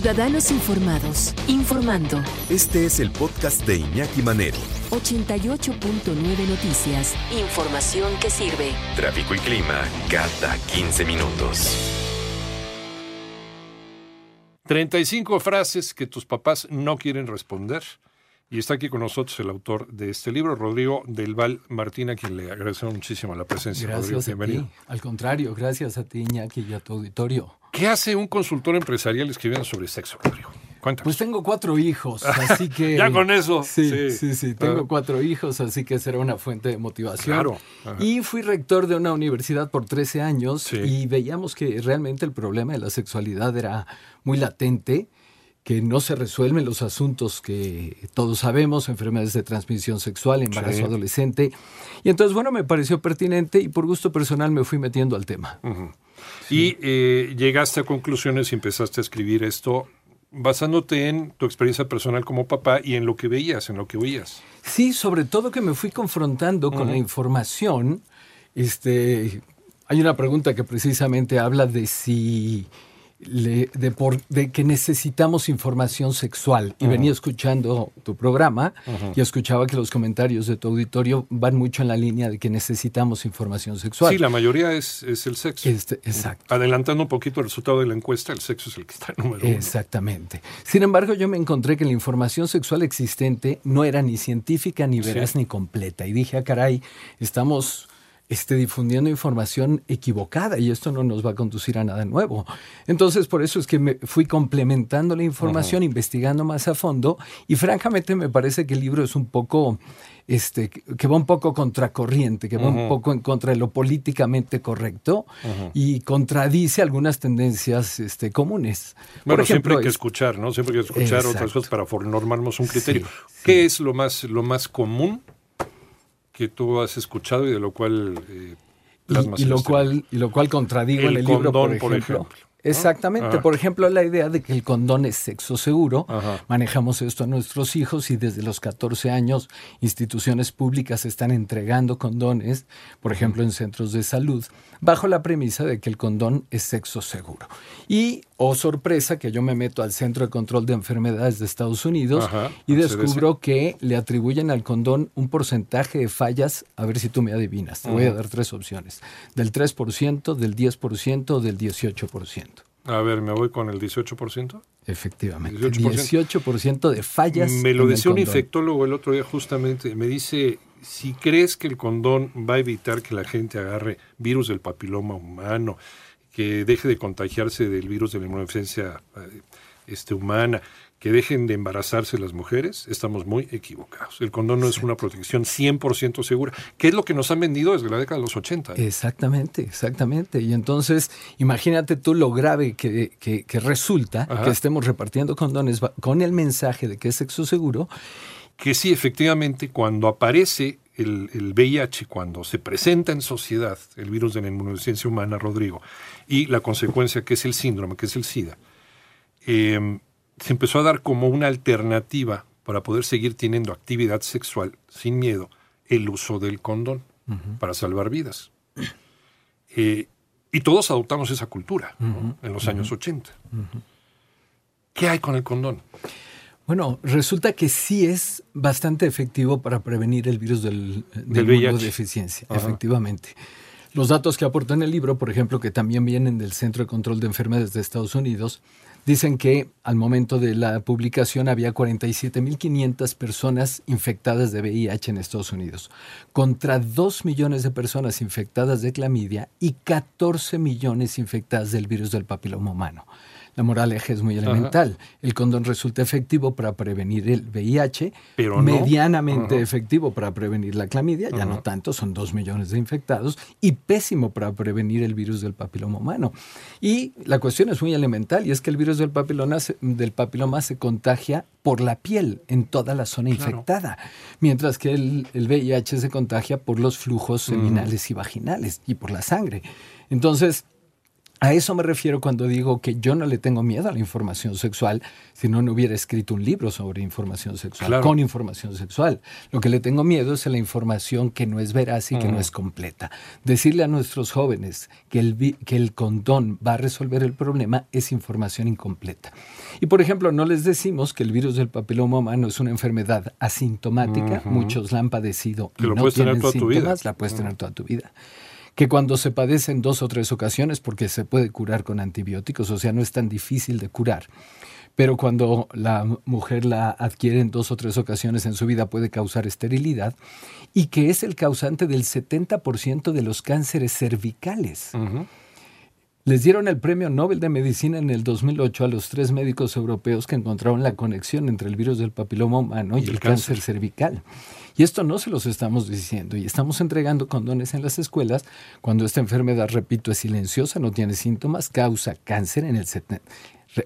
Ciudadanos Informados, informando. Este es el podcast de Iñaki Manero. 88.9 Noticias. Información que sirve. Tráfico y clima cada 15 minutos. 35 frases que tus papás no quieren responder. Y está aquí con nosotros el autor de este libro, Rodrigo del Val Martín, a quien le agradecemos muchísimo la presencia. Gracias Rodrigo, a ti. Al contrario, gracias a ti, Iñaki, y a tu auditorio. ¿Qué hace un consultor empresarial escribiendo sobre sexo, Rodrigo? Cuéntanos. Pues tengo cuatro hijos, así que... ya con eso. Sí, sí, sí, tengo ah. cuatro hijos, así que será una fuente de motivación. Claro. Y fui rector de una universidad por 13 años y veíamos que realmente el problema de la sexualidad era muy latente que no se resuelven los asuntos que todos sabemos, enfermedades de transmisión sexual, embarazo adolescente. Y entonces, bueno, me pareció pertinente y por gusto personal me fui metiendo al tema. Y eh, llegaste a conclusiones y empezaste a escribir esto basándote en tu experiencia personal como papá y en lo que veías, en lo que oías. Sí, sobre todo que me fui confrontando con la información. Este, hay una pregunta que precisamente habla de si de, por, de, que necesitamos información sexual. Y venía escuchando tu programa y escuchaba que los comentarios de tu auditorio van mucho en la línea de que necesitamos información sexual. Sí, la mayoría es, es el sexo. Este, exacto. Adelantando un poquito el resultado de la encuesta, el sexo es el que está en número uno. Exactamente. Sin embargo, yo me encontré que la información sexual existente no era ni científica, ni veraz, ni completa. Y dije, ah, caray, estamos esté difundiendo información equivocada y esto no nos va a conducir a nada nuevo. Entonces, por eso es que me fui complementando la información, investigando más a fondo y francamente me parece que el libro es un poco, este, que va un poco contracorriente, que va un poco en contra de lo políticamente correcto y contradice algunas tendencias este, comunes. Bueno, siempre hay que escuchar, ¿no? Siempre hay que escuchar otras cosas para formarnos un criterio. ¿Qué es lo más, lo más común que tú has escuchado y de lo cual eh, y, lo cual y lo cual contradigo en el libro por ejemplo. Exactamente. Por ejemplo, la idea de que el condón es sexo seguro. Manejamos esto a nuestros hijos y desde los 14 años instituciones públicas están entregando condones, por ejemplo, en centros de salud, bajo la premisa de que el condón es sexo seguro. Y, oh sorpresa, que yo me meto al Centro de Control de Enfermedades de Estados Unidos y descubro que le atribuyen al condón un porcentaje de fallas, a ver si tú me adivinas. Te voy a dar tres opciones. Del 3%, del 10%, del 18%. A ver, me voy con el 18%. Efectivamente. 18%, de fallas. Me lo decía un infectólogo el otro día justamente. Me dice, si crees que el condón va a evitar que la gente agarre virus del papiloma humano, que deje de contagiarse del virus de la inmunodeficiencia eh, este, humana, que dejen de embarazarse las mujeres, estamos muy equivocados. El condón no es una protección 100% segura, que es lo que nos han vendido desde la década de los 80. Exactamente, exactamente. Y entonces, imagínate tú lo grave que, resulta que estemos repartiendo condones con el mensaje de que es sexo seguro. Que sí, efectivamente, cuando aparece el, el, VIH, cuando se presenta en sociedad el virus de la inmunodeficiencia humana, Rodrigo, y la consecuencia que es el síndrome, que es el SIDA, eh, se empezó a dar como una alternativa para poder seguir teniendo actividad sexual sin miedo el uso del condón para salvar vidas. Eh, y todos adoptamos esa cultura en los años 80. ¿Qué hay con el condón? Bueno, resulta que sí es bastante efectivo para prevenir el virus del, del, de deficiencia, efectivamente. Los datos que aporta en el libro, por ejemplo, que también vienen del Centro de Control de Enfermedades de Estados Unidos, Dicen que al momento de la publicación había 47.500 personas infectadas de VIH en Estados Unidos, contra 2 millones de personas infectadas de clamidia y 14 millones infectadas del virus del papiloma humano. La moraleja es muy elemental. El condón resulta efectivo para prevenir el VIH, Pero medianamente efectivo para prevenir la clamidia, ya no tanto, son dos millones de infectados, y pésimo para prevenir el virus del papiloma humano. Y la cuestión es muy elemental, y es que el virus del papiloma, del papiloma se contagia por la piel en toda la zona infectada, mientras que el, VIH se contagia por los flujos seminales y vaginales y por la sangre. Entonces, A eso me refiero cuando digo que yo no le tengo miedo a la información sexual, si no, no hubiera escrito un libro sobre información sexual, con información sexual. Lo que le tengo miedo es a la información que no es veraz y que no es completa. Decirle a nuestros jóvenes que el, que el condón va a resolver el problema es información incompleta. Y por ejemplo, no les decimos que el virus del papiloma humano es una enfermedad asintomática, muchos la han padecido y no tienen síntomas, la puedes tener toda tu vida que cuando se padece en dos o tres ocasiones, porque se puede curar con antibióticos, o sea, no es tan difícil de curar. Pero cuando la mujer la adquiere en dos o tres ocasiones en su vida puede causar esterilidad y que es el causante del 70% de los cánceres cervicales. Les dieron el Premio Nobel de Medicina en el 2008 a los tres médicos europeos que encontraron la conexión entre el virus del papiloma humano y, el, cáncer cervical. Y esto no se los estamos diciendo y estamos entregando condones en las escuelas cuando esta enfermedad, repito, es silenciosa, no tiene síntomas, causa cáncer en el 70%.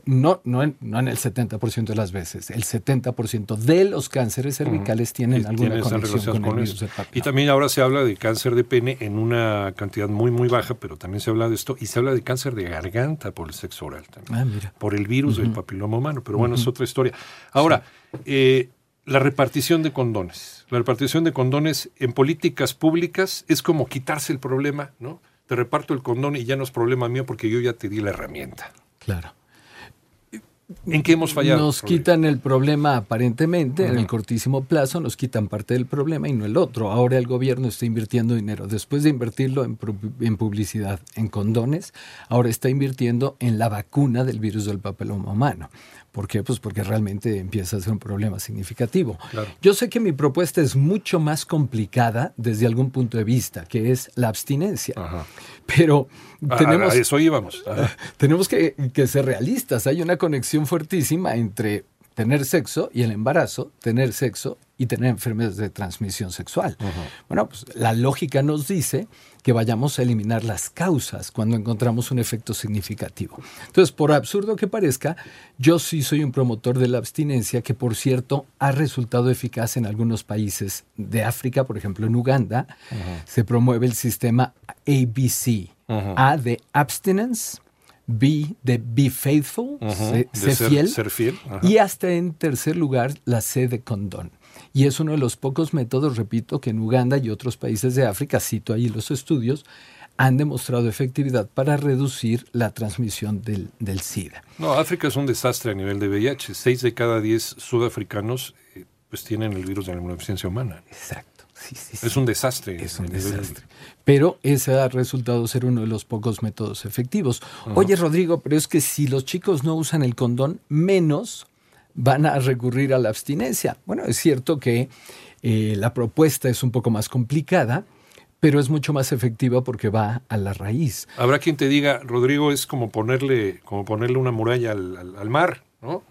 No, no, en, no en el 70% de las veces, el 70% de los cánceres cervicales tienen alguna conexión con, el virus Y también ahora se habla de cáncer de pene en una cantidad muy, muy baja, pero también se habla de esto, y se habla de cáncer de garganta por el sexo oral también, ah, por el virus del papiloma humano, pero bueno, es otra historia. Ahora, eh, la repartición de condones. La repartición de condones en políticas públicas es como quitarse el problema, ¿no? Te reparto el condón y ya no es problema mío porque yo ya te di la herramienta. Claro. ¿En qué hemos fallado? Nos quitan el problema aparentemente, en el cortísimo plazo nos quitan parte del problema y no el otro. Ahora el gobierno está invirtiendo dinero. Después de invertirlo en, en publicidad, en condones, ahora está invirtiendo en la vacuna del virus del papiloma humano. ¿Por qué? Pues porque realmente empieza a ser un problema significativo. Yo sé que mi propuesta es mucho más complicada desde algún punto de vista, que es la abstinencia. Pero tenemos, eso íbamos. tenemos que, que ser realistas. Hay una conexión fuertísima entre tener sexo y el embarazo, tener sexo y tener enfermedades de transmisión sexual. Bueno, pues la lógica nos dice que vayamos a eliminar las causas cuando encontramos un efecto significativo. Entonces, por absurdo que parezca, yo sí soy un promotor de la abstinencia que, por cierto, ha resultado eficaz en algunos países de África, por ejemplo, en Uganda, se promueve el sistema ABC. A de abstinence, B de be faithful, ser, fiel, y hasta en tercer lugar la C de condón. Y es uno de los pocos métodos, repito, que en Uganda y otros países de África, cito ahí los estudios, han demostrado efectividad para reducir la transmisión del, del SIDA. No, África es un desastre a nivel de VIH. Seis de cada diez sudafricanos eh, pues tienen el virus de la inmunodeficiencia humana. Exacto. Sí, sí, Es un desastre. Es un desastre. Pero ese ha resultado ser uno de los pocos métodos efectivos. Oye, Rodrigo, pero es que si los chicos no usan el condón, menos van a recurrir a la abstinencia. Bueno, es cierto que eh, la propuesta es un poco más complicada, pero es mucho más efectiva porque va a la raíz. Habrá quien te diga, Rodrigo, es como ponerle, como ponerle una muralla al, mar, ¿no?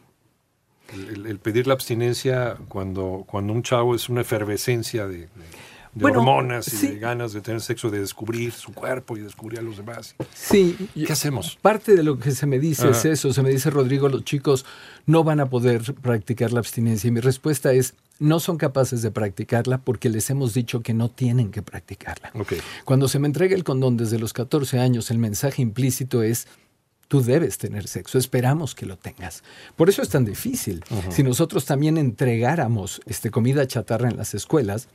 El, pedir la abstinencia cuando, cuando un chavo es una efervescencia de de hormonas y de ganas de tener sexo, de descubrir su cuerpo y descubrir a los demás. Sí. ¿Qué hacemos? Parte de lo que se me dice es eso. Se me dice, Rodrigo, los chicos no van a poder practicar la abstinencia. Y mi respuesta es, no son capaces de practicarla porque les hemos dicho que no tienen que practicarla. Cuando se me entrega el condón desde los 14 años, el mensaje implícito es, tú debes tener sexo, esperamos que lo tengas. Por eso es tan difícil. Si nosotros también entregáramos este, comida chatarra en las escuelas,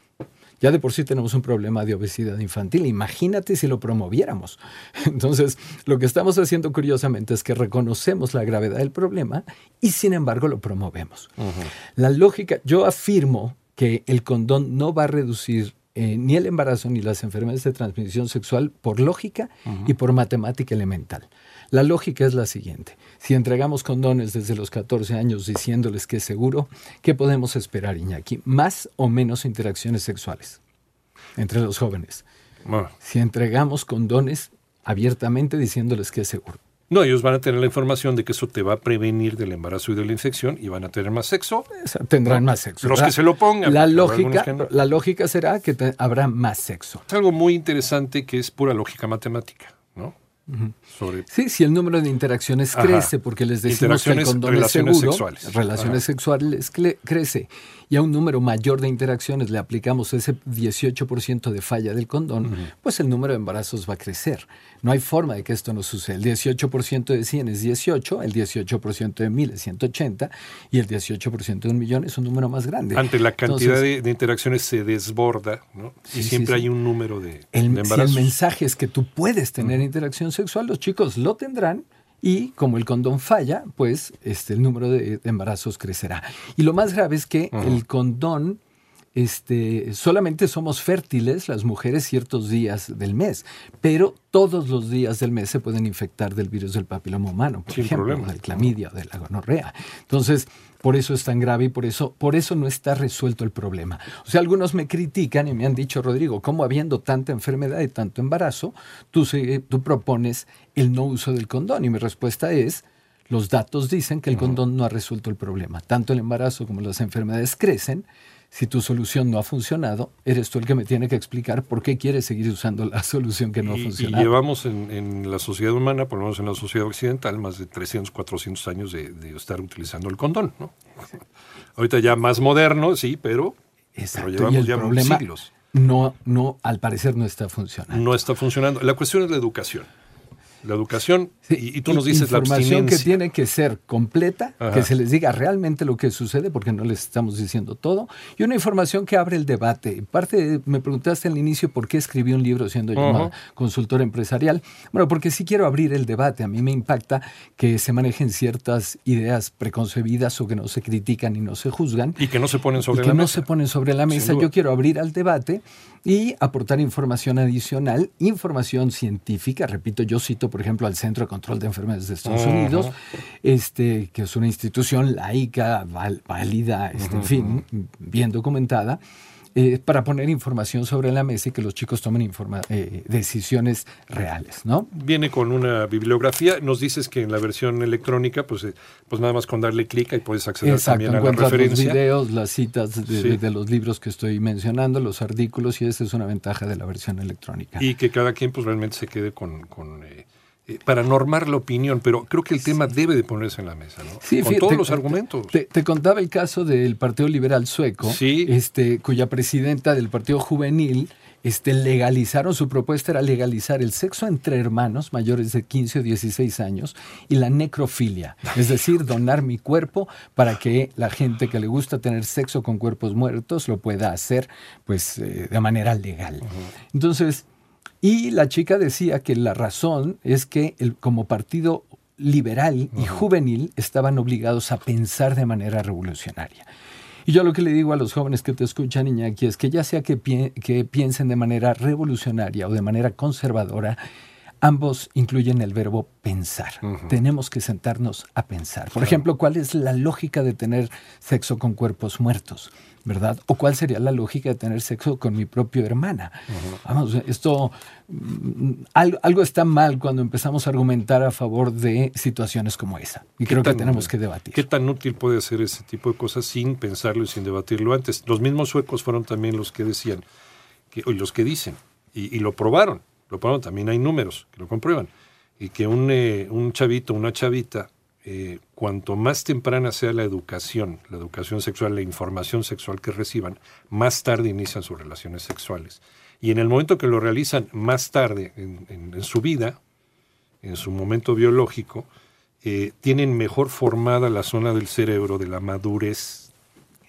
ya de por sí tenemos un problema de obesidad infantil. Imagínate si lo promoviéramos. Entonces, lo que estamos haciendo curiosamente es que reconocemos la gravedad del problema y sin embargo lo promovemos. La lógica, yo afirmo que el condón no va a reducir eh, ni el embarazo ni las enfermedades de transmisión sexual por lógica y por matemática elemental. La lógica es la siguiente. Si entregamos condones desde los 14 años diciéndoles que es seguro, ¿qué podemos esperar, Iñaki? ¿Más o menos interacciones sexuales entre los jóvenes? Si entregamos condones abiertamente diciéndoles que es seguro. No, ellos van a tener la información de que eso te va a prevenir del embarazo y de la infección y van a tener más sexo. Tendrán más sexo. Los que se lo pongan. La lógica, la lógica será que habrá más sexo. Es algo muy interesante que es pura lógica matemática, ¿no? Sí, si el número de interacciones crece, porque les decimos que el condón es seguro, sexuales. relaciones sexuales crece, y a un número mayor de interacciones le aplicamos ese 18% de falla del condón, pues el número de embarazos va a crecer. No hay forma de que esto no suceda. El 18% de 100 es 18, el 18% de 1000 es 180 y el 18% de un millón es un número más grande. Ante la cantidad de, interacciones se desborda, ¿no? y siempre hay un número de, embarazos. Si el mensaje es que tú puedes tener interacción sexual, los chicos lo tendrán y como el condón falla, pues este, el número de embarazos crecerá. Y lo más grave es que el condón este, solamente somos fértiles las mujeres ciertos días del mes, pero todos los días del mes se pueden infectar del virus del papiloma humano, por ejemplo, del clamidia de la gonorrea. Entonces, por eso es tan grave y por eso, por eso no está resuelto el problema. O sea, algunos me critican y me han dicho, Rodrigo, ¿cómo habiendo tanta enfermedad y tanto embarazo, tú, tú propones el no uso del condón? Y mi respuesta es, los datos dicen que el condón no ha resuelto el problema. Tanto el embarazo como las enfermedades crecen si tu solución no ha funcionado, eres tú el que me tiene que explicar por qué quieres seguir usando la solución que no ha funcionado. Y llevamos en, la sociedad humana, por lo menos en la sociedad occidental, más de 300, 400 años de, estar utilizando el condón. ¿no? Ahorita ya más moderno, sí, pero, pero llevamos ya problema siglos. No, no, al parecer no está funcionando. No está funcionando. La cuestión es la educación la educación y, tú nos dices la información que tiene que ser completa, que se les diga realmente lo que sucede, porque no les estamos diciendo todo, y una información que abre el debate. Parte, me preguntaste al inicio por qué escribí un libro siendo yo consultor empresarial. Bueno, porque sí quiero abrir el debate. A mí me impacta que se manejen ciertas ideas preconcebidas o que no se critican y no se juzgan. Y que no se ponen sobre y que no se ponen sobre la mesa. Yo quiero abrir al debate y aportar información adicional, información científica. Repito, yo cito, por ejemplo, al Centro de Control de Enfermedades de Estados Unidos, este, que es una institución laica, válida, este, en fin, bien documentada. Eh, para poner información sobre la mesa y que los chicos tomen eh, decisiones reales, ¿no? Viene con una bibliografía. Nos dices que en la versión electrónica, pues, eh, pues nada más con darle clic y puedes acceder también a la referencia. los videos, las citas de, los libros que estoy mencionando, los artículos, y esa es una ventaja de la versión electrónica. Y que cada quien pues realmente se quede con... con eh, para normar la opinión, pero creo que el tema debe de ponerse en la mesa, ¿no? Sí, Con todos los argumentos. Te, contaba el caso del Partido Liberal Sueco, este, cuya presidenta del Partido Juvenil este, legalizaron, su propuesta era legalizar el sexo entre hermanos mayores de 15 o 16 años y la necrofilia, es decir, donar mi cuerpo para que la gente que le gusta tener sexo con cuerpos muertos lo pueda hacer pues, eh, de manera legal. Entonces, y la chica decía que la razón es que el, como partido liberal y juvenil estaban obligados a pensar de manera revolucionaria. Y yo lo que le digo a los jóvenes que te escuchan, Iñaki, es que ya sea que, que piensen de manera revolucionaria o de manera conservadora, ambos incluyen el verbo pensar. Tenemos que sentarnos a pensar. Por ejemplo, ¿cuál es la lógica de tener sexo con cuerpos muertos? ¿verdad? ¿O cuál sería la lógica de tener sexo con mi propia hermana? Vamos, esto, mm, algo, está mal cuando empezamos a argumentar a favor de situaciones como esa. Y creo que tenemos que debatir. ¿Qué tan útil puede ser ese tipo de cosas sin pensarlo y sin debatirlo antes? Los mismos suecos fueron también los que decían, que, los que dicen, y, lo probaron, lo también hay números que lo comprueban, y que un, eh, un chavito, una chavita, eh, cuanto más temprana sea la educación, la educación sexual, la información sexual que reciban, más tarde inician sus relaciones sexuales. Y en el momento que lo realizan más tarde en, su vida, en su momento biológico, eh, tienen mejor formada la zona del cerebro de la madurez.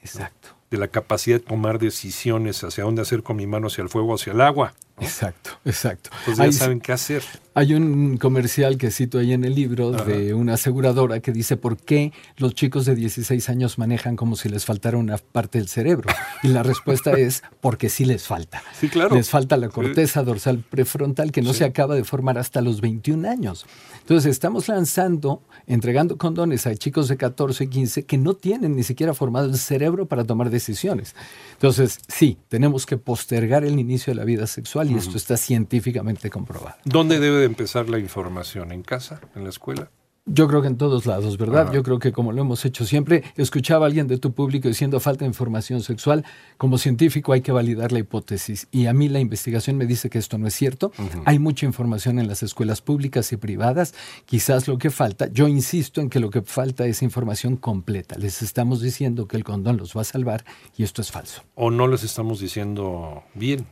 Exacto. De la capacidad de tomar decisiones hacia dónde hacer con mi mano, hacia el fuego, hacia el agua. Exacto, exacto. Entonces ya saben qué hacer. Hay un comercial que cito ahí en el libro de una aseguradora que dice por qué los chicos de 16 años manejan como si les faltara una parte del cerebro. Y la respuesta es porque sí les falta. Sí, claro. Les falta la corteza dorsal prefrontal que no se acaba de formar hasta los 21 años. Entonces estamos lanzando, entregando condones a chicos de 14 y 15 que no tienen ni siquiera formado el cerebro para tomar decisiones. Entonces, sí, tenemos que postergar el inicio de la vida sexual y esto está científicamente comprobado. ¿Dónde debe de empezar la información? ¿En casa? ¿En la escuela? Yo creo que en todos lados, ¿verdad? Yo creo que como lo hemos hecho siempre, escuchaba a alguien de tu público diciendo falta de información sexual. Como científico hay que validar la hipótesis. Y a mí la investigación me dice que esto no es cierto. Hay mucha información en las escuelas públicas y privadas. Quizás lo que falta, yo insisto en que lo que falta es información completa. Les estamos diciendo que el condón los va a salvar y esto es falso. O no les estamos diciendo bien.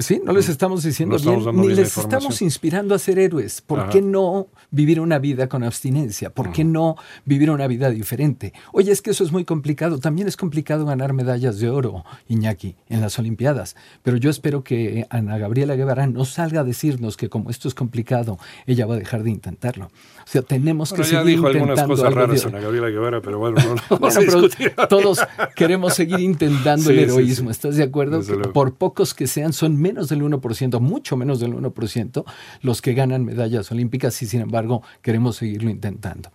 Sí, no les estamos diciendo bien, ni les estamos inspirando a ser héroes. ¿Por qué no vivir una vida con abstinencia? ¿Por qué no vivir una vida diferente? Oye, es que eso es muy complicado. También es complicado ganar medallas de oro, Iñaki, en las Olimpiadas. Pero yo espero que Ana Gabriela Guevara no salga a decirnos que como esto es complicado, ella va a dejar de intentarlo. O sea, tenemos que seguir dijo algunas cosas raras Ana Gabriela Guevara, pero bueno, no, Todos queremos seguir intentando el heroísmo. ¿Estás de acuerdo? Por pocos que sean, son menos del 1%, mucho menos del 1%, los que ganan medallas olímpicas y sin embargo queremos seguirlo intentando.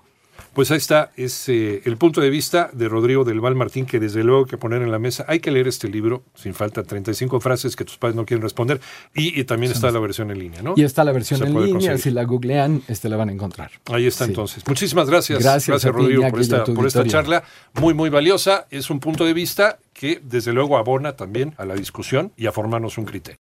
Pues ahí está, es eh, el punto de vista de Rodrigo del Val Martín, que desde luego hay que poner en la mesa. Hay que leer este libro, sin falta, 35 frases que tus padres no quieren responder. Y, también está la versión en línea, ¿no? Y está la versión en línea, si la googlean, este la van a encontrar. Ahí está entonces. Muchísimas gracias. Gracias, Rodrigo, por esta, por esta charla muy, muy valiosa. Es un punto de vista que desde luego abona también a la discusión y a formarnos un criterio.